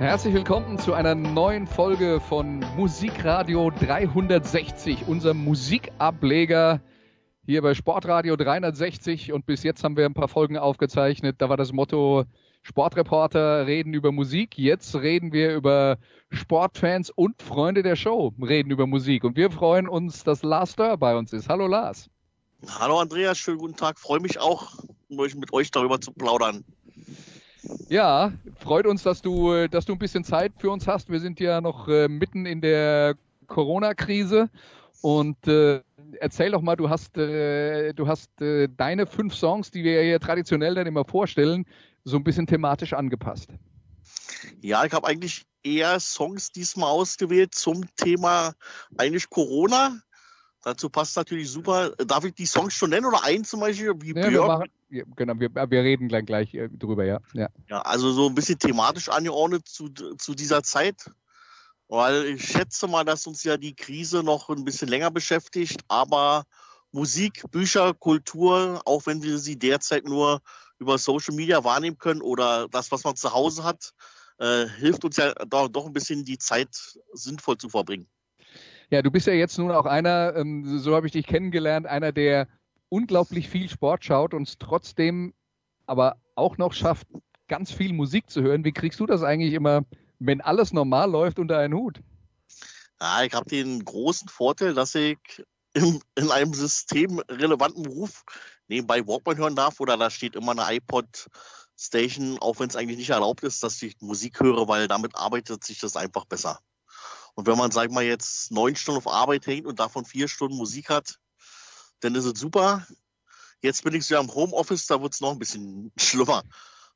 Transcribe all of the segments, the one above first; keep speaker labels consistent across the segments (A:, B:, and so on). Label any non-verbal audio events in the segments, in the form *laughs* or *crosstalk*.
A: Herzlich willkommen zu einer neuen Folge von Musikradio 360, unserem Musikableger hier bei Sportradio 360. Und bis jetzt haben wir ein paar Folgen aufgezeichnet. Da war das Motto Sportreporter reden über Musik. Jetzt reden wir über Sportfans und Freunde der Show reden über Musik. Und wir freuen uns, dass Lars Dörr bei uns ist. Hallo Lars.
B: Hallo Andreas, schönen guten Tag. Freue mich auch, mit euch darüber zu plaudern.
A: Ja, freut uns, dass du, dass du ein bisschen Zeit für uns hast. Wir sind ja noch äh, mitten in der Corona-Krise und äh, erzähl doch mal, du hast, äh, du hast äh, deine fünf Songs, die wir ja traditionell dann immer vorstellen, so ein bisschen thematisch angepasst.
B: Ja, ich habe eigentlich eher Songs diesmal ausgewählt zum Thema eigentlich Corona. Dazu passt natürlich super. Darf ich die Songs schon nennen oder einen zum Beispiel? Wie
A: ja, wir machen, genau, wir, wir reden gleich, gleich äh, drüber, ja. ja.
B: Ja, also so ein bisschen thematisch angeordnet zu, zu dieser Zeit. Weil ich schätze mal, dass uns ja die Krise noch ein bisschen länger beschäftigt, aber Musik, Bücher, Kultur, auch wenn wir sie derzeit nur über Social Media wahrnehmen können oder das, was man zu Hause hat, äh, hilft uns ja doch, doch ein bisschen die Zeit sinnvoll zu verbringen.
A: Ja, du bist ja jetzt nun auch einer, ähm, so habe ich dich kennengelernt, einer, der unglaublich viel Sport schaut und es trotzdem aber auch noch schafft, ganz viel Musik zu hören. Wie kriegst du das eigentlich immer, wenn alles normal läuft, unter einen Hut?
B: Ja, ich habe den großen Vorteil, dass ich in, in einem systemrelevanten Beruf nebenbei Walkman hören darf oder da steht immer eine iPod Station, auch wenn es eigentlich nicht erlaubt ist, dass ich Musik höre, weil damit arbeitet sich das einfach besser. Und wenn man, sag mal, jetzt neun Stunden auf Arbeit hängt und davon vier Stunden Musik hat, dann ist es super. Jetzt bin ich so am Homeoffice, da wird es noch ein bisschen *laughs* schlimmer.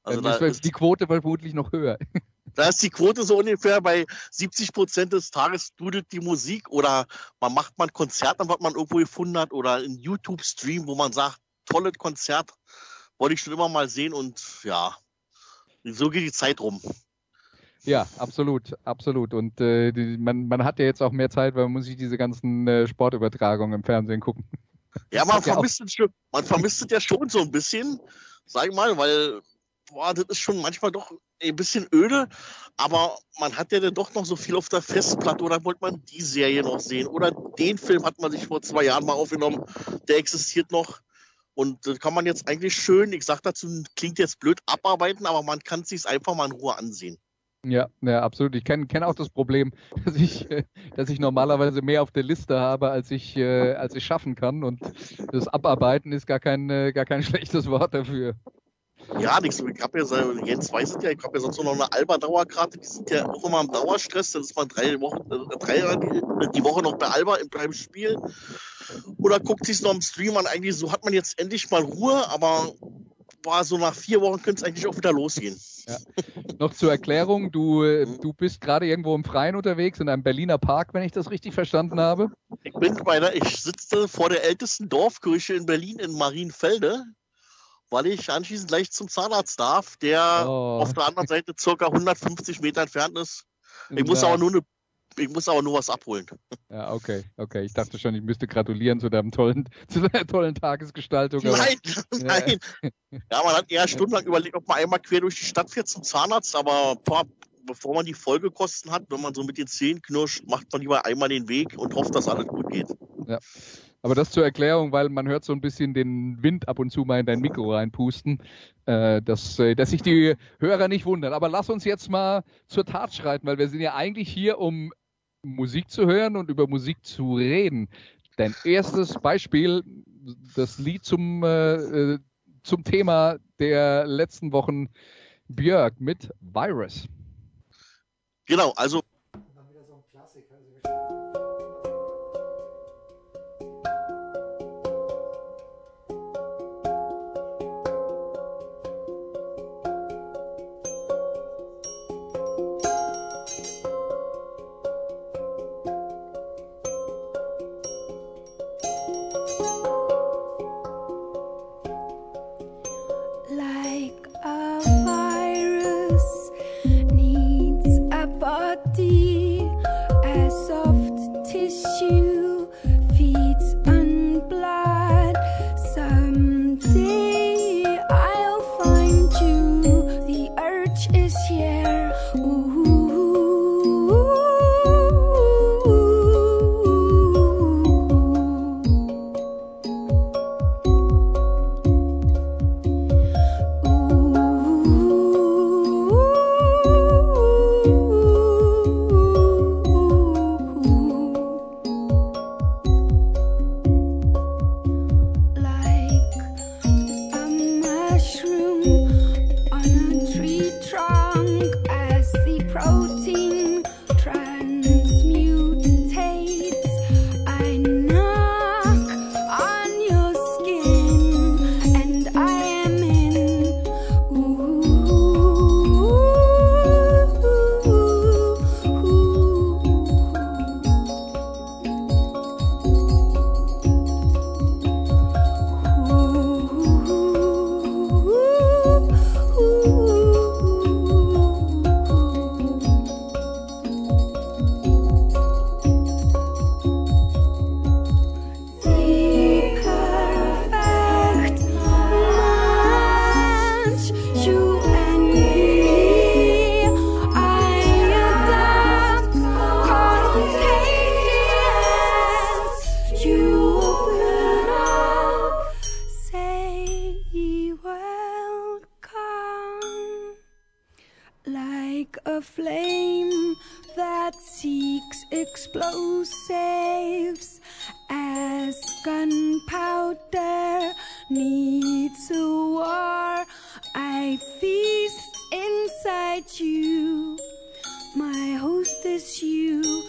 A: Also da ist die Quote vermutlich noch höher. *laughs*
B: Da ist die Quote so ungefähr bei 70 Prozent des Tages dudelt die Musik oder man macht mal ein Konzert, was man irgendwo gefunden hat oder ein YouTube-Stream, wo man sagt, tolles Konzert, wollte ich schon immer mal sehen und ja, so geht die Zeit rum.
A: Ja, absolut, absolut. Und äh, die, man, man hat ja jetzt auch mehr Zeit, weil man muss sich diese ganzen äh, Sportübertragungen im Fernsehen gucken. *laughs*
B: Ja, man vermisst, es schon, man vermisst es ja schon so ein bisschen, sag ich mal, weil boah, das ist schon manchmal doch ein bisschen öde, aber man hat ja dann doch noch so viel auf der Festplatte oder wollte man die Serie noch sehen oder den Film hat man sich vor zwei Jahren mal aufgenommen, der existiert noch. Und das kann man jetzt eigentlich schön, ich sag dazu, klingt jetzt blöd, abarbeiten, aber man kann es sich einfach mal in Ruhe ansehen.
A: Ja, ja, absolut. Ich kenne kenn auch das Problem, *laughs* dass ich, äh, dass ich normalerweise mehr auf der Liste habe, als ich, äh, als ich schaffen kann. Und das Abarbeiten ist gar kein, äh, gar kein *laughs* schlechtes Wort dafür.
B: Ja, nichts. Ich habe ja, Jens weiß es ja, ich habe ja sonst noch eine Alba-Dauerkarte. Die sind ja auch immer im Dauerstress. Dann ist man drei Wochen, äh, drei die, Woche noch bei Alba einem Spiel. Oder guckt sich noch im Stream an. Eigentlich so hat man jetzt endlich mal Ruhe, aber war so nach vier Wochen könnte es eigentlich auch wieder losgehen.
A: Ja. Noch zur Erklärung, du, du bist gerade irgendwo im Freien unterwegs, in einem Berliner Park, wenn ich das richtig verstanden habe.
B: Ich bin bei der, ich sitze vor der ältesten Dorfkirche in Berlin in Marienfelde, weil ich anschließend gleich zum Zahnarzt darf, der oh. auf der anderen Seite circa 150 Meter entfernt ist. Ich muss aber nur eine ich muss aber nur was abholen.
A: Ja, okay, okay. Ich dachte schon, ich müsste gratulieren zu deinem tollen, *laughs* zu deiner tollen Tagesgestaltung.
B: Nein, *laughs* nein. Ja, man hat eher stundenlang überlegt, ob man einmal quer durch die Stadt fährt zum Zahnarzt, aber boah, bevor man die Folgekosten hat, wenn man so mit den Zähnen knirscht, macht man lieber einmal den Weg und hofft, dass alles gut geht.
A: Ja. Aber das zur Erklärung, weil man hört so ein bisschen den Wind ab und zu mal in dein Mikro reinpusten, äh, dass, äh, dass sich die Hörer nicht wundern. Aber lass uns jetzt mal zur Tat schreiten, weil wir sind ja eigentlich hier, um Musik zu hören und über Musik zu reden. Dein erstes Beispiel, das Lied zum, äh, äh zum Thema der letzten Wochen, Björk mit Virus.
B: Genau, also
C: gunpowder needs a war. I feast inside you. My host is you.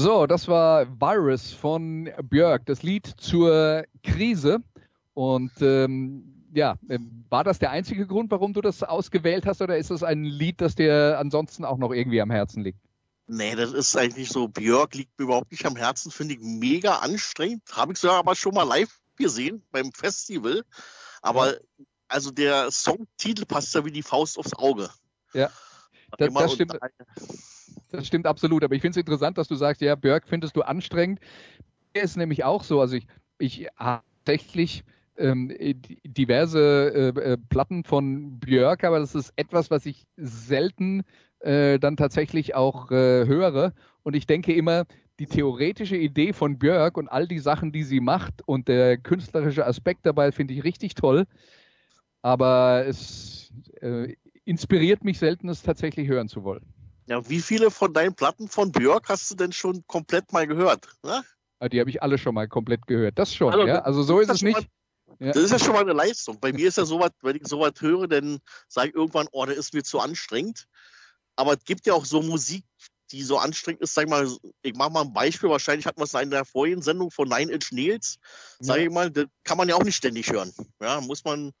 A: So, das war Virus von Björk, das Lied zur Krise. Und ähm, ja, ähm, war das der einzige Grund, warum du das ausgewählt hast, oder ist das ein Lied, das dir ansonsten auch noch irgendwie am Herzen liegt?
B: Nee, das ist eigentlich so. Björk liegt mir überhaupt nicht am Herzen, finde ich mega anstrengend. Habe ich sogar aber schon mal live gesehen beim Festival. Aber also der Songtitel passt ja wie die Faust aufs Auge.
A: Ja, das, das stimmt. Das stimmt absolut, aber ich finde es interessant, dass du sagst, ja, Björk findest du anstrengend. Er ist nämlich auch so, also ich, ich habe tatsächlich ähm, di- diverse äh, äh, Platten von Björk, aber das ist etwas, was ich selten äh, dann tatsächlich auch äh, höre. Und ich denke immer, die theoretische Idee von Björk und all die Sachen, die sie macht und der künstlerische Aspekt dabei finde ich richtig toll. Aber es äh, inspiriert mich selten, es tatsächlich hören zu wollen.
B: Ja, wie viele von deinen Platten von Björk hast du denn schon komplett mal gehört? Ne?
A: Ah, Die habe ich alle schon mal komplett gehört. Das schon,
B: Also,
A: ja. Also so ist es nicht. Ja.
B: Das ist ja schon mal eine Leistung. Bei mir ist ja sowas, wenn ich sowas höre, dann sage ich irgendwann, oh, das ist mir zu anstrengend. Aber es gibt ja auch so Musik, die so anstrengend ist. Sag ich mal, ich mache mal ein Beispiel. Wahrscheinlich hatten wir es in der vorigen Sendung von Nine Inch Nails. Sag
A: Ja.
B: ich mal, das kann man ja auch nicht ständig hören. Ja, muss man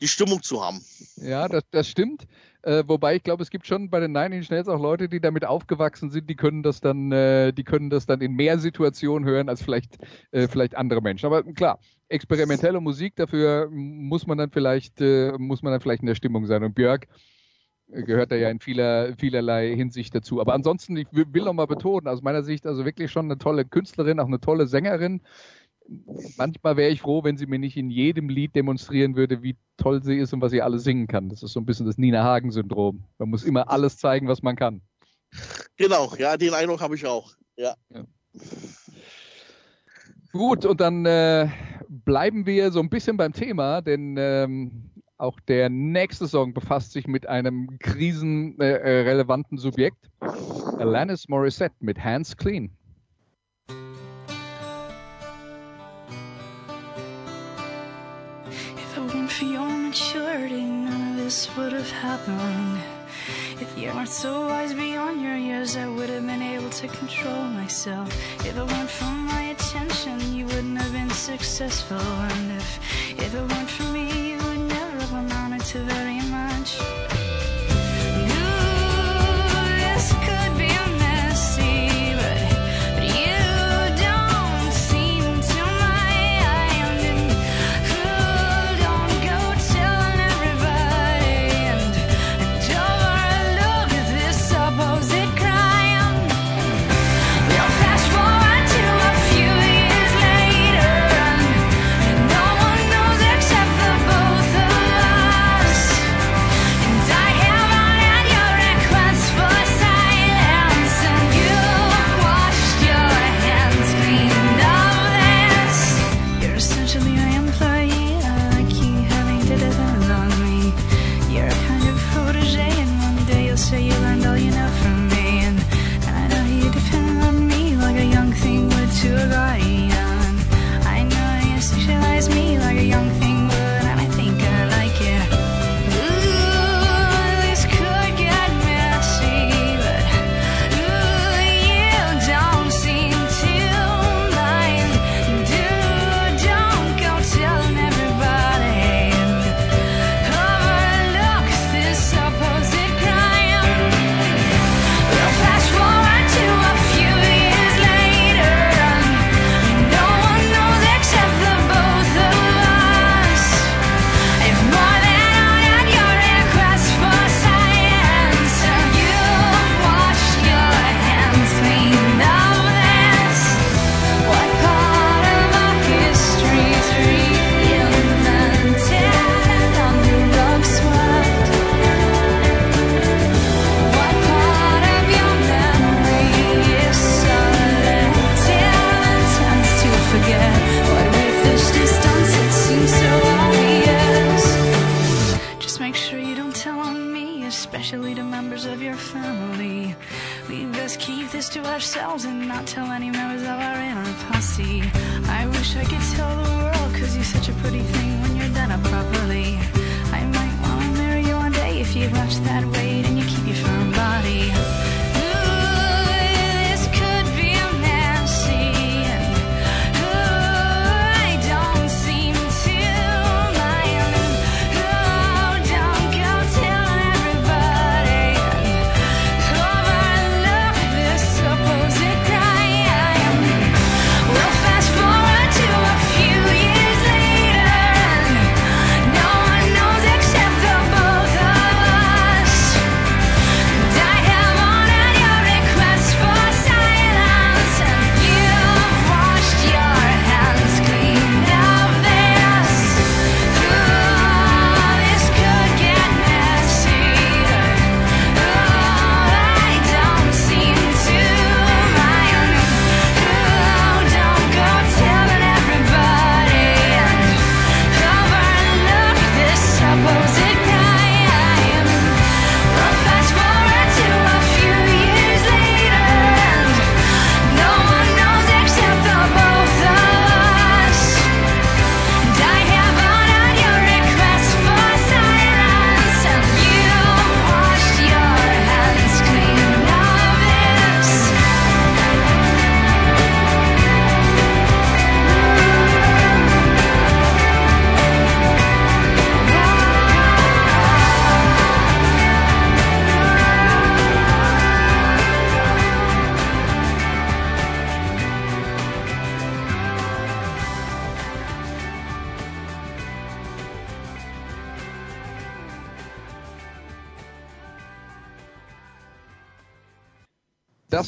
B: die Stimmung zu haben.
A: Ja, das, das stimmt. Äh, wobei ich glaube, es gibt schon bei den Nine Inch Nails auch Leute, die damit aufgewachsen sind, die können das dann, äh, die können das dann in mehr Situationen hören als vielleicht, äh, vielleicht andere Menschen. Aber klar, experimentelle Musik, dafür muss man dann vielleicht, äh, muss man dann vielleicht in der Stimmung sein. Und Björk äh, gehört da ja in vieler, vielerlei Hinsicht dazu. Aber ansonsten, ich will, will noch mal betonen, aus meiner Sicht also wirklich schon eine tolle Künstlerin, auch eine tolle Sängerin manchmal wäre ich froh, wenn sie mir nicht in jedem Lied demonstrieren würde, wie toll sie ist und was sie alles singen kann. Das ist so ein bisschen das Nina Hagen-Syndrom. Man muss immer alles zeigen, was man kann.
B: Genau, ja, den Eindruck habe ich auch. Ja. ja.
A: Gut, und dann äh, bleiben wir so ein bisschen beim Thema, denn ähm, auch der nächste Song befasst sich mit einem krisenrelevanten äh, Subjekt. Alanis Morissette mit Hands Clean.
D: wasn't for your maturity, none of this would have happened. If you weren't so wise beyond your years, I would have been able to control myself. If it weren't for my attention, you wouldn't have been successful. And if, if it weren't for me, you would never have amounted to very much.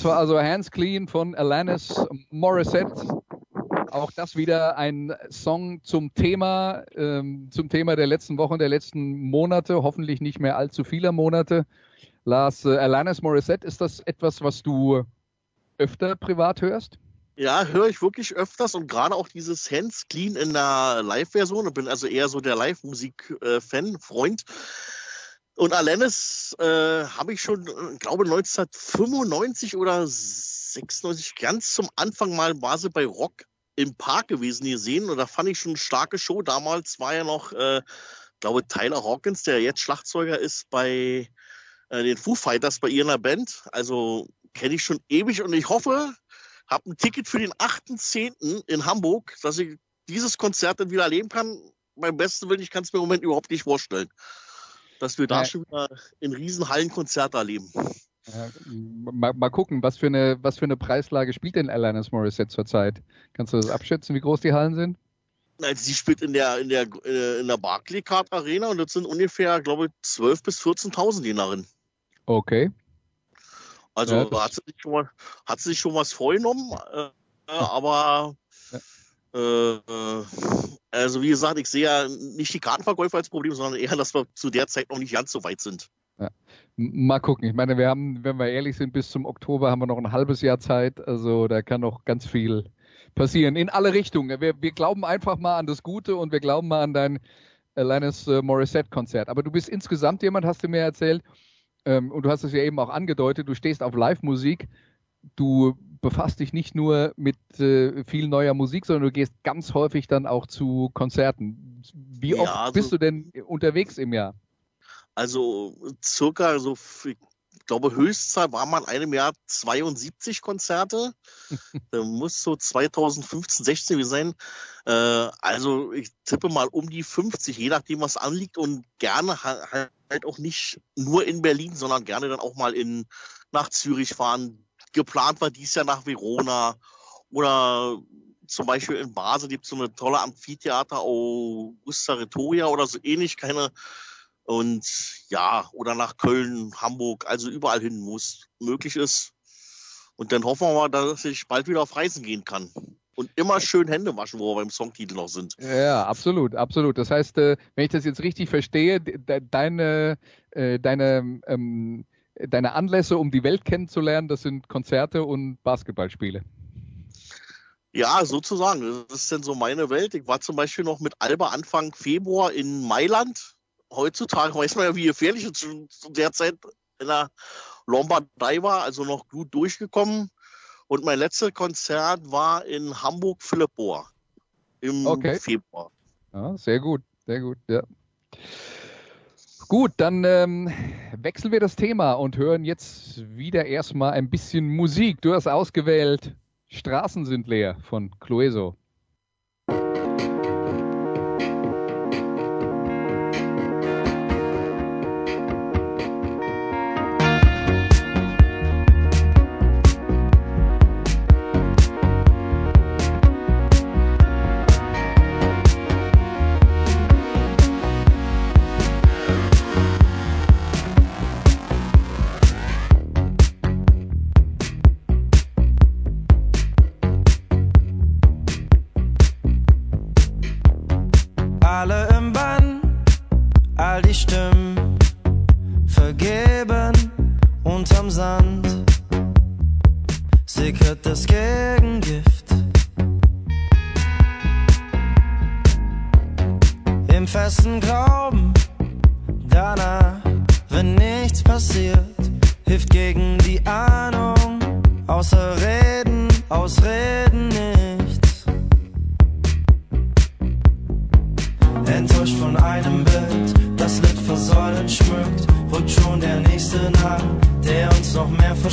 A: Das war also Hands Clean von Alanis Morissette. Auch das wieder ein Song zum Thema, ähm, zum Thema der letzten Wochen, der letzten Monate, hoffentlich nicht mehr allzu vieler Monate. Lars, äh, Alanis Morissette, ist das etwas, was du öfter privat hörst?
B: Ja, höre ich wirklich öfters und gerade auch dieses Hands Clean in der Live-Version Ich bin also eher so der Live-Musik-Fan, äh, Freund. Und Alanis äh, habe ich schon, äh, glaube 1995 oder 96 ganz zum Anfang mal war sie bei Rock im Park gewesen gesehen und da fand ich schon eine starke Show. Damals war ja noch, äh, glaube Tyler Hawkins, der jetzt Schlagzeuger ist bei äh, den Foo Fighters bei ihrer Band. Also kenne ich schon ewig und ich hoffe, habe ein Ticket für den 8.10. in Hamburg, dass ich dieses Konzert dann wieder erleben kann. Beim besten Willen, ich kann es mir im Moment überhaupt nicht vorstellen, dass wir da
A: Ja.
B: schon wieder in Riesenhallen Konzerte erleben.
A: Ja, mal, mal gucken, was für, eine, was für eine Preislage spielt denn Alanis Morissette zurzeit? Kannst du das abschätzen, wie groß die Hallen sind?
B: Nein, sie spielt in der, in der, äh, in der Barclaycard Arena und das sind ungefähr, glaube ich, 12.000 bis 14.000 je darin.
A: Okay.
B: Also
A: Ja,
B: hat, sie sich schon mal, hat sie sich schon was vorgenommen, äh, aber äh, also wie gesagt, ich sehe ja nicht die Kartenverkäufer als Problem, sondern eher, dass wir zu der Zeit noch nicht ganz so weit sind.
A: M- Mal gucken. Ich meine, wir haben, wenn wir ehrlich sind, bis zum Oktober haben wir noch ein halbes Jahr Zeit. Also da kann noch ganz viel passieren. In alle Richtungen. Wir, wir glauben einfach mal an das Gute und wir glauben mal an dein Alanis äh, Morissette-Konzert. Aber du bist insgesamt jemand, hast du mir erzählt, ähm, und du hast es ja eben auch angedeutet, du stehst auf Live-Musik. Du befasst dich nicht nur mit äh, viel neuer Musik, sondern du gehst ganz häufig dann auch zu Konzerten. Wie
B: Ja,
A: oft
B: also-
A: bist du denn unterwegs im Jahr?
B: Also circa so, ich glaube, Höchstzahl war mal in einem Jahr 72 Konzerte. *laughs* da muss so 2015, 16 wie sein. Äh, also ich tippe mal um die 50, je nachdem, was anliegt und gerne ha- halt auch nicht nur in Berlin, sondern gerne dann auch mal in, nach Zürich fahren. Geplant war dies Jahr nach Verona oder zum Beispiel in Basel gibt es so eine tolle Amphitheater, Augusta Retoria oder so ähnlich, keine und ja, oder nach Köln, Hamburg, also überall hin, wo es möglich ist. Und dann hoffen wir mal, dass ich bald wieder auf Reisen gehen kann. Und immer schön Hände waschen, wo wir beim Songtitel noch sind.
A: Ja, absolut, absolut. Das heißt, äh, wenn ich das jetzt richtig verstehe, de de deine, äh, deine, ähm, deine Anlässe, um die Welt kennenzulernen, das sind Konzerte und Basketballspiele.
B: Ja, sozusagen. Das ist denn so meine Welt. Ich war zum Beispiel noch mit Alba Anfang Februar in Mailand. Heutzutage weiß man ja, wie gefährlich es zu der Zeit in der Lombardei war, also noch gut durchgekommen. Und mein letztes Konzert war in Hamburg Philippor im
A: Okay.
B: Februar.
A: Ja, sehr gut, sehr gut, ja. Gut, dann ähm, wechseln wir das Thema und hören jetzt wieder erstmal ein bisschen Musik. Du hast ausgewählt Straßen sind leer von Clueso.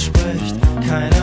E: Noch mehr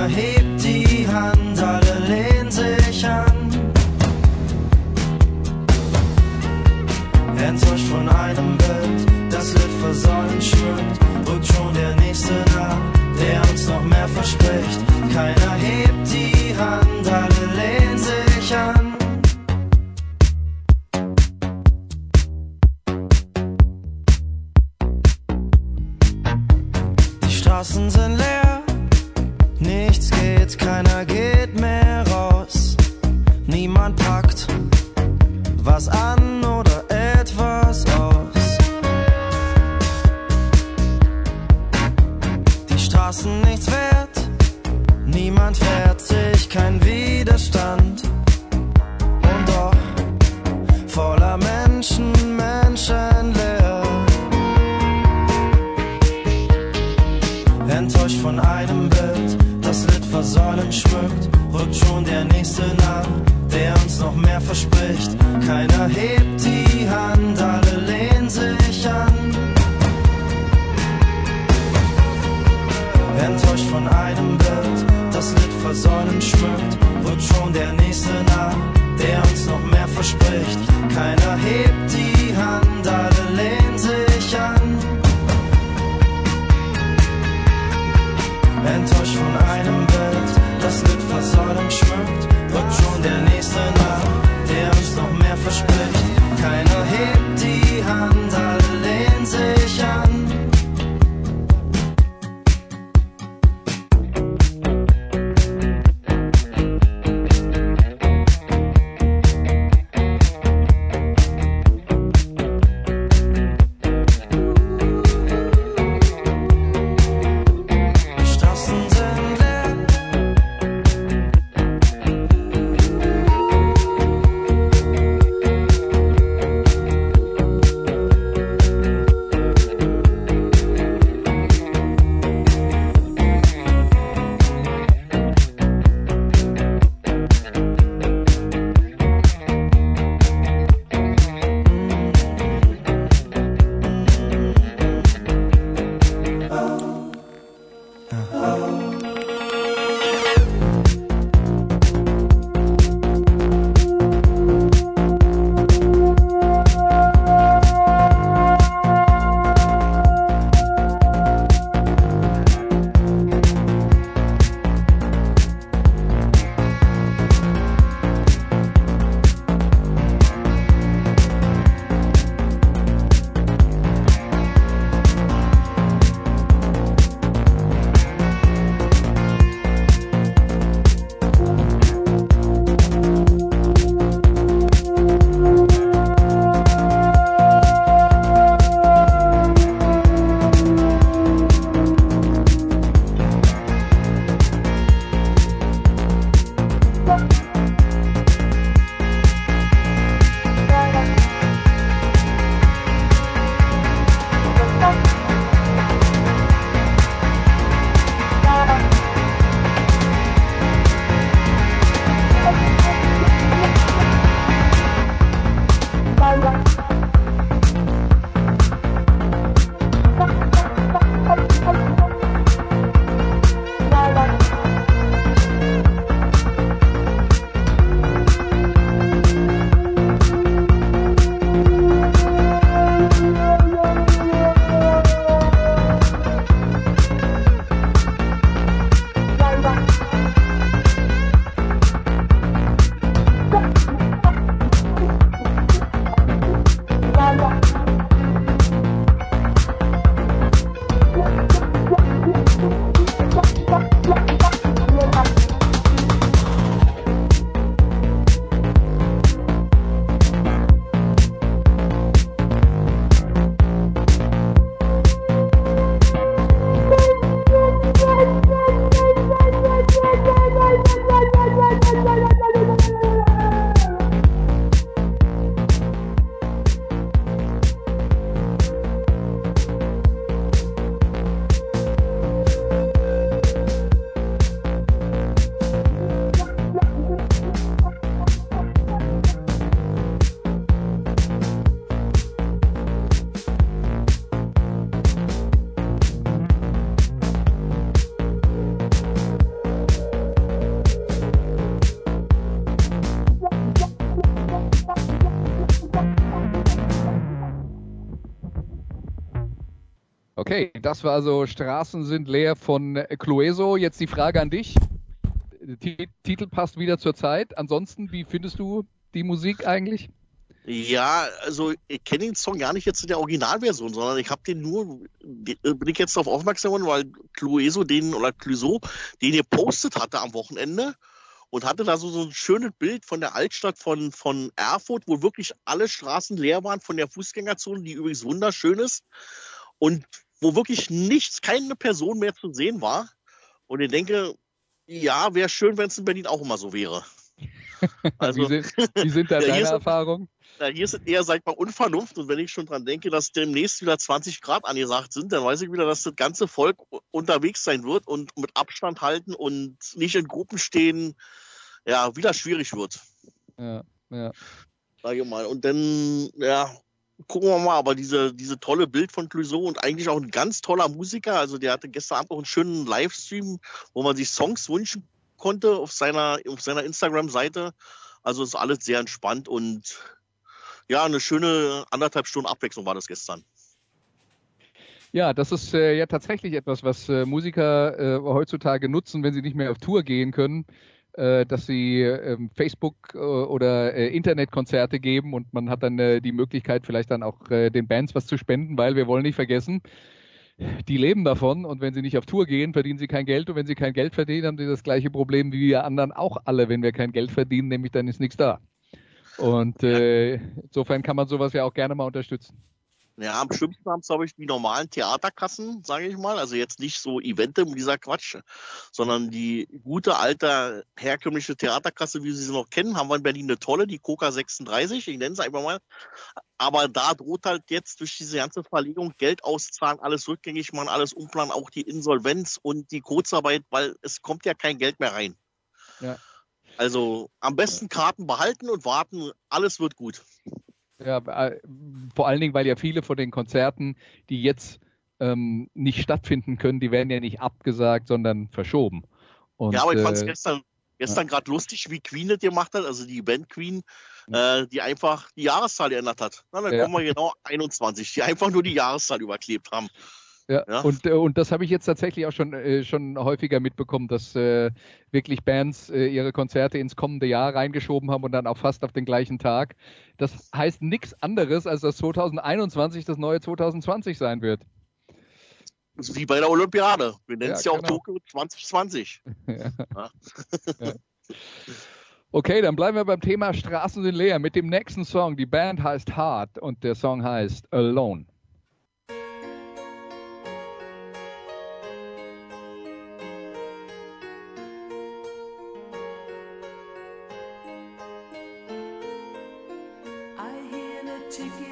E: nah, der uns noch mehr verspricht. Keiner hebt das
A: war also Straßen sind leer von Clueso. Jetzt die Frage an dich. T Titel passt wieder zur Zeit. Ansonsten, wie findest du die Musik eigentlich?
B: Ja, also ich kenne den Song gar nicht jetzt in der Originalversion, sondern ich habe den nur, bin ich jetzt darauf aufmerksam geworden, weil Clueso den oder Clueso den gepostet hatte am Wochenende und hatte da so, so ein schönes Bild von der Altstadt von, von Erfurt, wo wirklich alle Straßen leer waren von der Fußgängerzone, die übrigens wunderschön ist und wo wirklich nichts, keine Person mehr zu sehen war. Und ich denke, Ja, wäre schön, wenn es in Berlin auch immer so wäre. *laughs* Also,
A: wie, sind, wie sind da *laughs*
B: Ja,
A: deine Erfahrungen?
B: Na, hier ist eher, sag ich mal, Unvernunft. Und wenn ich schon dran denke, dass demnächst wieder 20 Grad angesagt sind, dann weiß ich wieder, dass das ganze Volk unterwegs sein wird und mit Abstand halten und nicht in Gruppen stehen, ja, wieder schwierig wird,
A: Ja, ja.
B: sage ich mal. Und dann, ja, gucken wir mal. Aber diese, diese tolle Bild von Clouseau und eigentlich auch ein ganz toller Musiker. Also der hatte gestern Abend auch einen schönen Livestream, wo man sich Songs wünschen konnte auf seiner, auf seiner Instagram-Seite. Also ist alles sehr entspannt und ja, eine schöne anderthalb Stunden Abwechslung war das gestern.
A: Ja, das ist äh, ja tatsächlich etwas, was äh, Musiker äh, heutzutage nutzen, wenn sie nicht mehr auf Tour gehen können, dass sie ähm, Facebook äh, oder äh, Internetkonzerte geben und man hat dann äh, die Möglichkeit, vielleicht dann auch äh, den Bands was zu spenden, weil wir wollen nicht vergessen, die leben davon und wenn sie nicht auf Tour gehen, verdienen sie kein Geld und wenn sie kein Geld verdienen, haben sie das gleiche Problem wie wir anderen auch alle, wenn wir kein Geld verdienen, nämlich dann ist nichts da. Und äh, insofern kann man sowas ja auch gerne mal unterstützen.
B: Ja, am schlimmsten haben es, glaube ich, die normalen Theaterkassen, sage ich mal. Also jetzt nicht so Evente, dieser Quatsch, sondern die gute alte herkömmliche Theaterkasse, wie Sie sie noch kennen, haben wir in Berlin eine tolle, die Coca 36, ich nenne sie einfach mal. Aber da droht halt jetzt durch diese ganze Verlegung Geld auszahlen, alles rückgängig machen, alles umplanen, auch die Insolvenz und die Kurzarbeit, weil es kommt ja kein Geld mehr rein.
A: Ja.
B: Also am besten Karten behalten und warten, alles wird gut.
A: Ja, äh, vor allen Dingen, weil ja viele von den Konzerten, die jetzt ähm, nicht stattfinden können, die werden ja nicht abgesagt, sondern verschoben. Und,
B: ja, aber ich fand es
A: äh,
B: gestern, gestern gerade lustig, wie Queen das gemacht hat, also die Band Queen, äh, die einfach die Jahreszahl geändert hat. Na, dann
A: Ja.
B: kommen wir genau 21, die einfach nur die Jahreszahl überklebt haben.
A: Ja,
B: Ja.
A: Und, äh, und das habe ich jetzt tatsächlich auch schon, äh, schon häufiger mitbekommen, dass äh, wirklich Bands äh, ihre Konzerte ins kommende Jahr reingeschoben haben und dann auch fast auf den gleichen Tag. Das heißt nichts anderes, als dass 2021 das neue 2020 sein wird.
B: Das ist wie bei der Olympiade. Wir nennen
A: Ja,
B: es ja, auch
A: genau.
B: Tokio 2020. *laughs*
A: Okay, dann bleiben wir beim Thema Straßen sind leer mit dem nächsten Song. Die Band heißt Hard und der Song heißt Alone.
F: take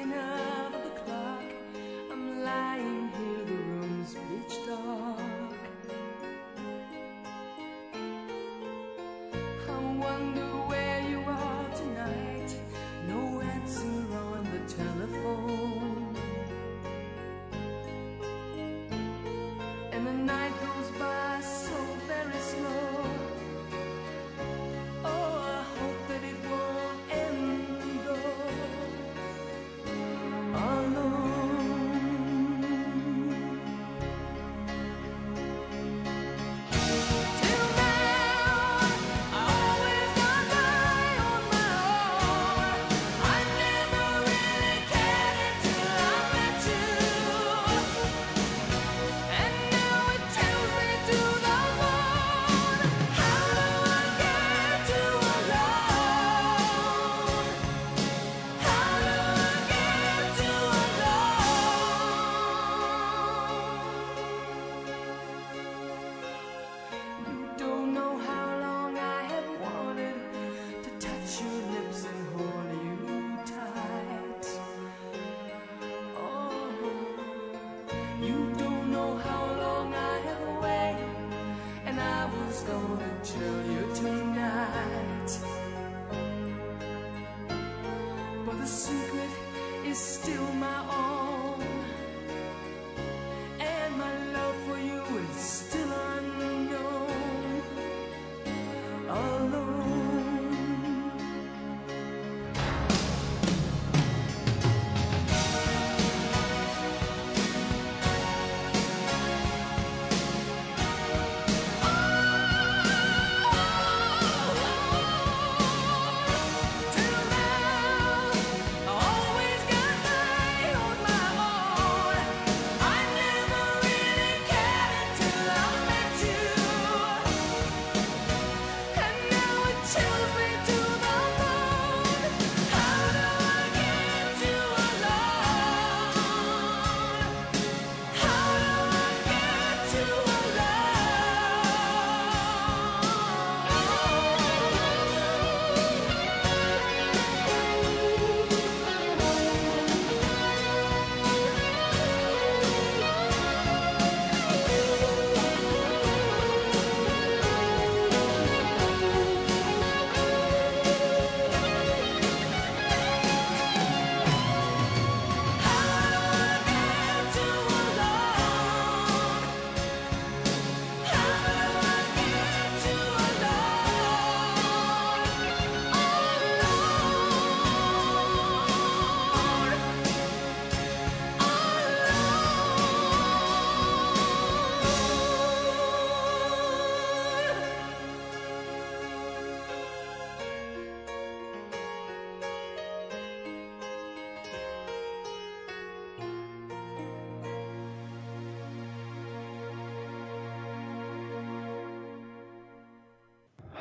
F: see.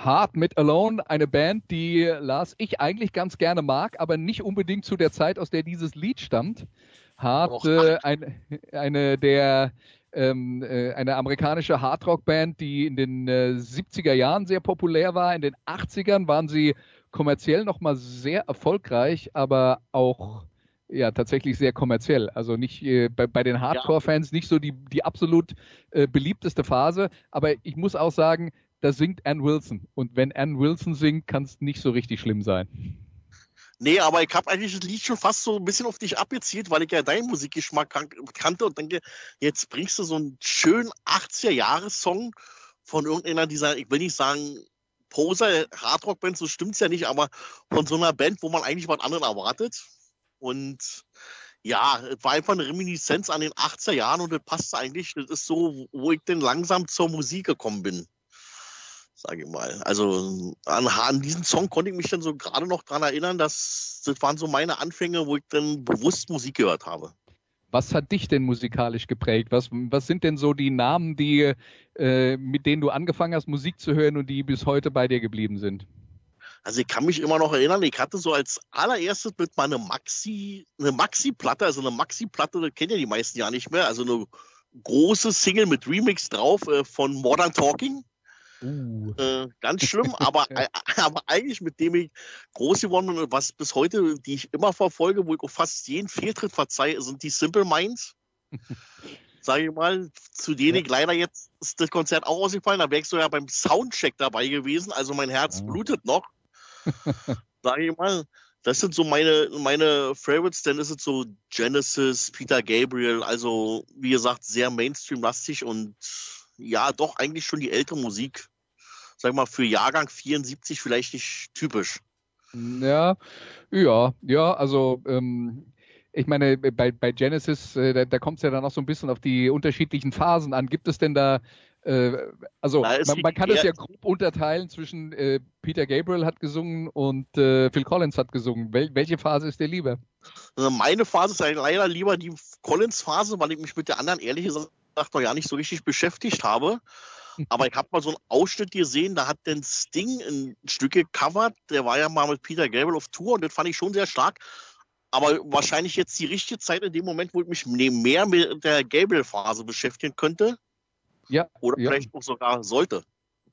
A: Hard mit Alone, eine Band, die Lars ich eigentlich ganz gerne mag, aber nicht unbedingt zu der Zeit, aus der dieses Lied stammt. Hard, äh, ein, eine der ähm, äh, eine amerikanische Hardrock-Band, die in den äh, 70er Jahren sehr populär war. In den 80ern waren sie kommerziell nochmal sehr erfolgreich, aber auch ja tatsächlich sehr kommerziell. Also nicht äh, bei, bei den Hardcore-Fans nicht so die, die absolut äh, beliebteste Phase. Aber ich muss auch sagen, da singt Ann Wilson. Und wenn Ann Wilson singt, kann es nicht so richtig schlimm sein.
B: Nee, aber ich habe eigentlich das Lied schon fast so ein bisschen auf dich abgezielt, weil ich ja deinen Musikgeschmack kan kannte und denke, jetzt bringst du so einen schönen 80er-Jahres-Song von irgendeiner dieser, ich will nicht sagen, Poser, Hardrock-Band, so stimmt's ja nicht, aber von so einer Band, wo man eigentlich was anderes erwartet. Und ja, es war einfach eine Reminiszenz an den 80er Jahren und das passt eigentlich. Das ist so, wo ich denn langsam zur Musik gekommen bin. Sage ich mal. Also an, an diesen Song konnte ich mich dann so gerade noch dran erinnern, dass das waren so meine Anfänge, wo ich dann bewusst Musik gehört habe.
A: Was hat dich denn musikalisch geprägt? Was, was sind denn so die Namen, die, äh, mit denen du angefangen hast, Musik zu hören und die bis heute bei dir geblieben sind?
B: Also ich kann mich immer noch erinnern, ich hatte so als allererstes mit meiner Maxi, eine Maxi-Platte, also eine Maxi-Platte, das kennen ja die meisten ja nicht mehr, also eine große Single mit Remix drauf äh, von Modern Talking.
A: Uh.
B: Äh, ganz schlimm, aber, *laughs* aber eigentlich mit dem ich groß geworden bin und was bis heute, die ich immer verfolge, wo ich auch fast jeden Fehltritt verzeihe, sind die Simple Minds. *laughs* Sage ich mal, zu denen ich leider jetzt ist das Konzert auch ausgefallen, da wäre ich so ja beim Soundcheck dabei gewesen, also mein Herz
A: Oh.
B: blutet noch. *laughs* Sage ich mal. Das sind so meine, meine Favorites, dann ist es so Genesis, Peter Gabriel, also wie gesagt, sehr Mainstream-lastig und ja, doch eigentlich schon die ältere Musik. Sag mal, für Jahrgang 74 vielleicht nicht typisch.
A: Ja, ja, ja, also ähm, ich meine, bei, bei Genesis, äh, da, da kommt es ja dann auch so ein bisschen auf die unterschiedlichen Phasen an. Gibt es denn da, äh, also
B: Na, es
A: man, man kann
B: eher-
A: ja grob unterteilen zwischen äh, Peter Gabriel hat gesungen und äh, Phil Collins hat gesungen. Wel welche Phase ist dir lieber?
B: Also meine Phase ist leider lieber die Collins-Phase, weil ich mich mit der anderen ehrlich gesagt noch ja nicht so richtig beschäftigt habe. *laughs* Aber ich habe mal so einen Ausschnitt gesehen, da hat den Sting ein Stück gecovert. Der war ja mal mit Peter Gabriel auf Tour und das fand ich schon sehr stark. Aber wahrscheinlich jetzt die richtige Zeit in dem Moment, wo ich mich ne- mehr mit der Gabriel-Phase beschäftigen könnte.
A: Ja,
B: Oder
A: ja.
B: vielleicht auch sogar sollte.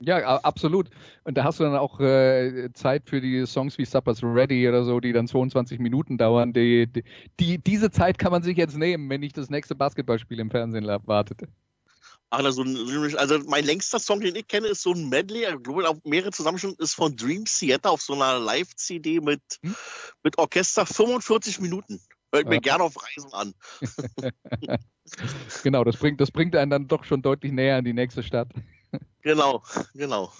A: Ja, absolut. Und da hast du dann auch äh, Zeit für die Songs wie Supper's Ready oder so, die dann 22 Minuten dauern. Die, die, die, diese Zeit kann man sich jetzt nehmen, wenn nicht das nächste Basketballspiel im Fernsehen la- wartet.
B: Ach, also, also mein längster Song, den ich kenne, ist so ein Medley, ich glaube, auf mehrere Zusammenschnitte, ist von Dream Theater auf so einer Live-CD mit,
A: Hm?
B: mit Orchester 45 Minuten. Hört mir
A: Ja.
B: gerne auf Reisen an. *laughs*
A: Genau, das bringt, das bringt einen dann doch schon deutlich näher an die nächste Stadt.
B: Genau, genau.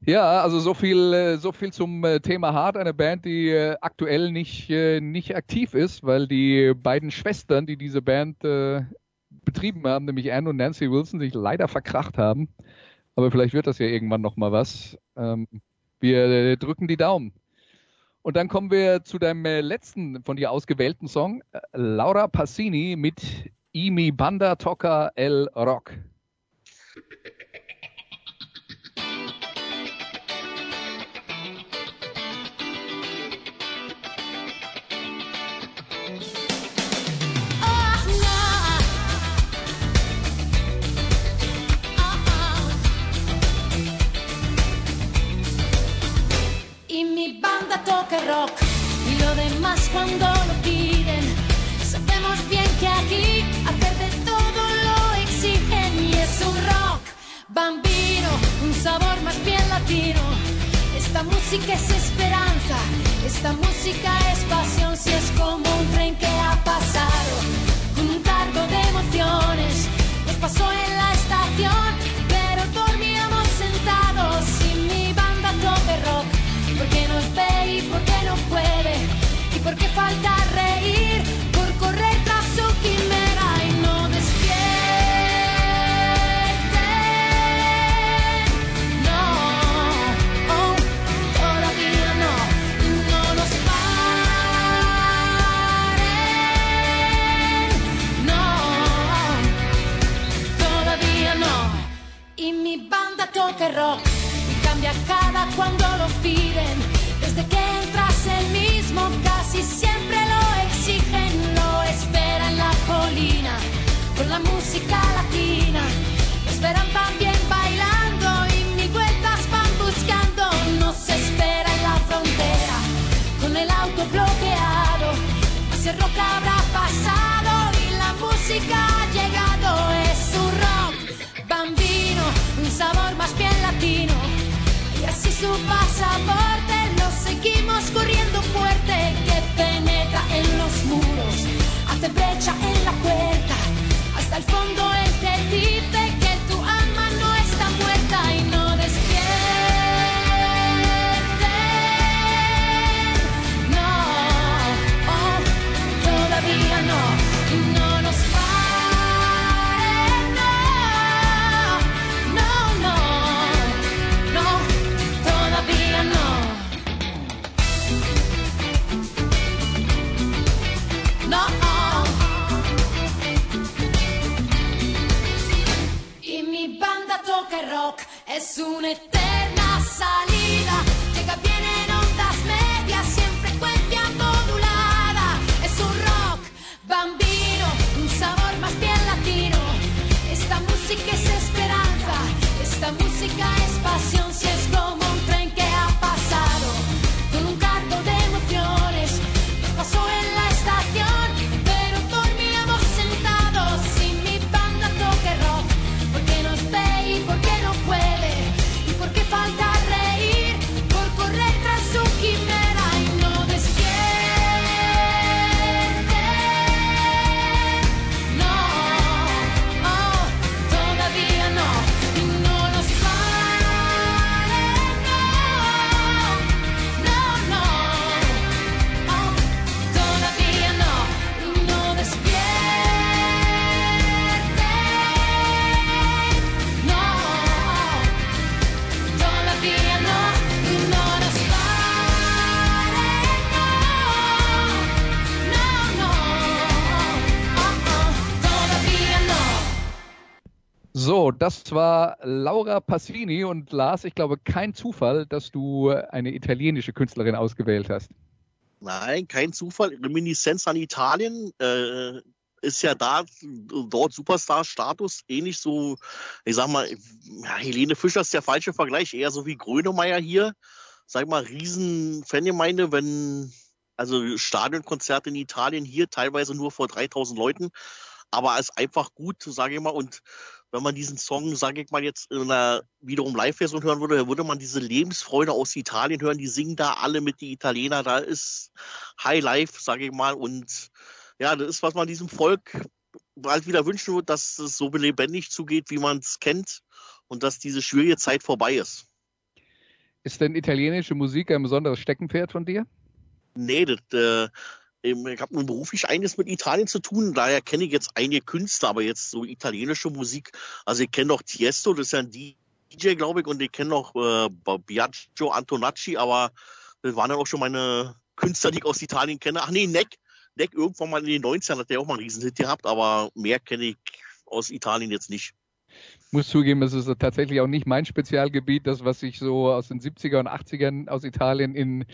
A: Ja, also so viel, so viel zum äh, Thema Hart, eine Band, die äh, aktuell nicht, äh, nicht aktiv ist, weil die beiden Schwestern, die diese Band betrieben haben, nämlich Anne und Nancy Wilson, sich leider verkracht haben. Aber vielleicht wird das ja irgendwann noch mal was. Ähm, wir drücken die Daumen. Und dann kommen wir zu deinem letzten von dir ausgewählten Song, Laura Passini mit Imi Banda Toca El Rock.
G: Toca rock y lo demás cuando lo piden. Sabemos bien que aquí hacer de todo lo exigen y es un rock bambino, un sabor más bien latino. Esta música es esperanza, esta música es pasión, si es como un tren que ha pasado Falta reír por correr caso quimera y no despierte, no, oh todavía no, no nos va, no, todavía no, y mi banda toca rock. Seguimos corriendo fuerte que penetra en los muros, hace brecha en la puerta. Hasta el fondo es una
A: Laura Passini und Lars, ich glaube, kein Zufall, dass du eine italienische Künstlerin ausgewählt hast.
B: Nein, kein Zufall. Reminiszenz an Italien äh, ist ja da, dort Superstar-Status, ähnlich so, ich sag mal, Helene Fischer ist der falsche Vergleich, eher so wie Grönemeyer hier. Sag mal, riesen Fangemeinde, wenn, also Stadionkonzerte in Italien hier teilweise nur vor 3000 Leuten, aber ist einfach gut, sage ich mal, und wenn man diesen Song, sage ich mal, jetzt in einer wiederum Live-Version hören würde, würde man diese Lebensfreude aus Italien hören. Die singen da alle mit die Italiener. Da ist High Life, sage ich mal. Und ja, das ist, was man diesem Volk bald wieder wünschen wird, dass es so lebendig zugeht, wie man es kennt und dass diese schwierige Zeit vorbei ist.
A: Ist denn italienische Musik ein besonderes Steckenpferd von dir?
B: Nee, das, äh, ich habe nun beruflich einiges mit Italien zu tun, daher kenne ich jetzt einige Künstler, aber jetzt so italienische Musik, also ich kenne noch Tiesto, das ist ja ein DJ, glaube ich, und ich kenne noch äh, Biagio Antonacci, aber das waren dann auch schon meine Künstler, die ich aus Italien kenne. Ach nee, Neck, Neck irgendwann mal in den 90ern hat der auch mal einen Riesenhit gehabt, aber mehr kenne ich aus Italien jetzt nicht.
A: Ich muss zugeben, es ist tatsächlich auch nicht mein Spezialgebiet, das, was ich so aus den 70er und 80ern aus Italien in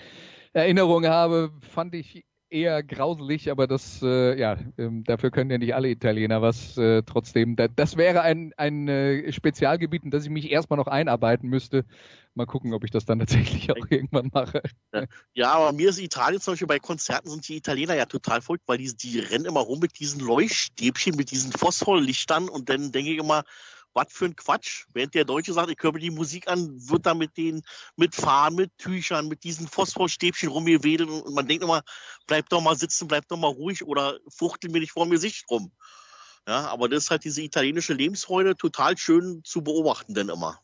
A: Erinnerung habe, fand ich eher grauselig, aber das, äh, ja, ähm, dafür können ja nicht alle Italiener was. Äh, trotzdem, da, das wäre ein, ein äh, Spezialgebiet, in das ich mich erstmal noch einarbeiten müsste. Mal gucken, ob ich das dann tatsächlich auch irgendwann mache.
B: Ja, aber mir ist Italien zum Beispiel bei Konzerten sind die Italiener ja total verrückt, weil die, die rennen immer rum mit diesen Leuchtstäbchen, mit diesen Phosphorlichtern und dann denke ich immer, was für ein Quatsch. Während der Deutsche sagt, ich höre mir die Musik an, wird da mit den, mit Fahnen, mit Tüchern, mit diesen Phosphorstäbchen rumgewedelt und man denkt immer, bleib doch mal sitzen, bleib doch mal ruhig oder fuchtel mir nicht vor mir Gesicht rum. Ja, aber das ist halt diese italienische Lebensfreude total schön zu beobachten denn immer.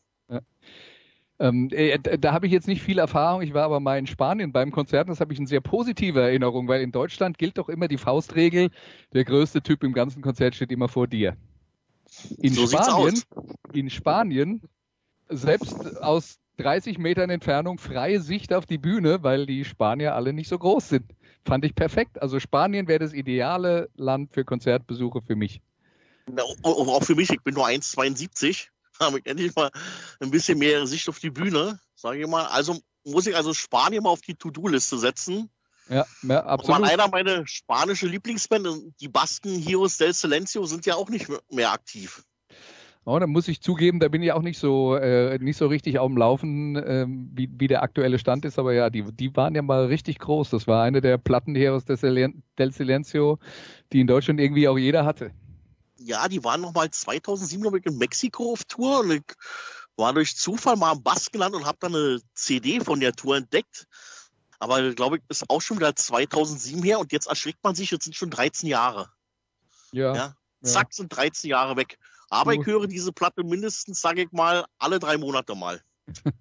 A: Ähm, äh, da habe ich jetzt nicht viel Erfahrung. Ich war aber mal in Spanien beim Konzert. Das habe ich eine sehr positive Erinnerung, weil in Deutschland gilt doch immer die Faustregel: Der größte Typ im ganzen Konzert steht immer vor dir. In
B: So
A: Spanien, in Spanien, selbst aus 30 Metern Entfernung freie Sicht auf die Bühne, weil die Spanier alle nicht so groß sind. Fand ich perfekt. Also Spanien wäre das ideale Land für Konzertbesuche für mich.
B: Na, Auch für mich, ich bin nur 1,72. *laughs* habe ich endlich mal ein bisschen mehr Sicht auf die Bühne, sage ich mal. Also muss ich also Spanien mal auf die To-Do-Liste setzen.
A: Ja, ja
B: Aber
A: absolut.
B: leider meine spanische Lieblingsband, die Basken Heroes del Silencio, sind ja auch nicht mehr aktiv.
A: Oh, da muss ich zugeben, da bin ich auch nicht so äh, nicht so richtig auf dem Laufen, ähm, wie, wie der aktuelle Stand ist. Aber ja, die, die waren ja mal richtig groß. Das war eine der Plattenheros des Silen- del Silencio, die in Deutschland irgendwie auch jeder hatte.
B: Ja, die waren noch mal 2007 glaub ich, in Mexiko auf Tour und ich war durch Zufall mal am Baskenland und habe dann eine CD von der Tour entdeckt. Aber glaube ich, ist auch schon wieder 2007 her und jetzt erschrickt man sich, jetzt sind schon 13 Jahre.
A: Ja.
B: Ja. Zack, sind 13 Jahre weg. Aber ich höre diese Platte mindestens, sage ich mal, alle drei Monate mal. *laughs*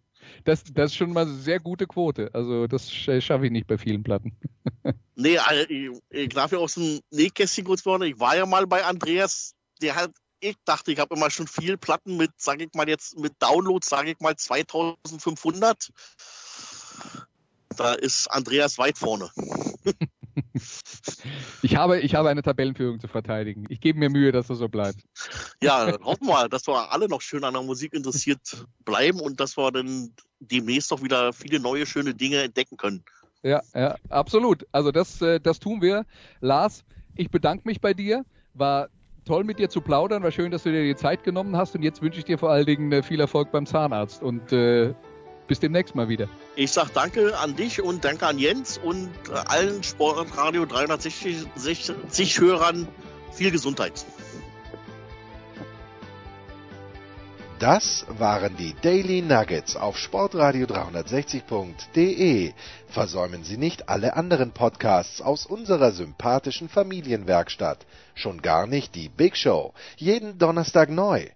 A: Das, das ist schon mal eine sehr gute Quote. Also das sch- schaffe ich nicht bei vielen Platten. *laughs*
B: Nee, also, ich, ich darf ja aus dem Nähkästchen kurz worden. Ich war ja mal bei Andreas, der hat, ich dachte, ich habe immer schon viel Platten mit, sage ich mal jetzt, mit Downloads, sage ich mal 2500. Da ist Andreas weit vorne. *laughs*
A: Ich habe, ich habe eine Tabellenführung zu verteidigen. Ich gebe mir Mühe, dass das so bleibt. *laughs*
B: Ja, hoffen wir, dass wir alle noch schön an der Musik interessiert bleiben und dass wir dann demnächst auch wieder viele neue schöne Dinge entdecken können.
A: Ja, ja, absolut. Also das, äh, das tun wir. Lars, ich bedanke mich bei dir. War toll mit dir zu plaudern. War schön, dass du dir die Zeit genommen hast. Und jetzt wünsche ich dir vor allen Dingen äh, viel Erfolg beim Zahnarzt. Und äh, bis demnächst mal wieder.
B: Ich sag danke an dich und danke an Jens und äh, allen Sportradio 360 60 Hörern viel Gesundheit.
H: Das waren die Daily Nuggets auf Sportradio 360.de. Versäumen Sie nicht alle anderen Podcasts aus unserer sympathischen Familienwerkstatt. Schon gar nicht die Big Show. Jeden Donnerstag neu.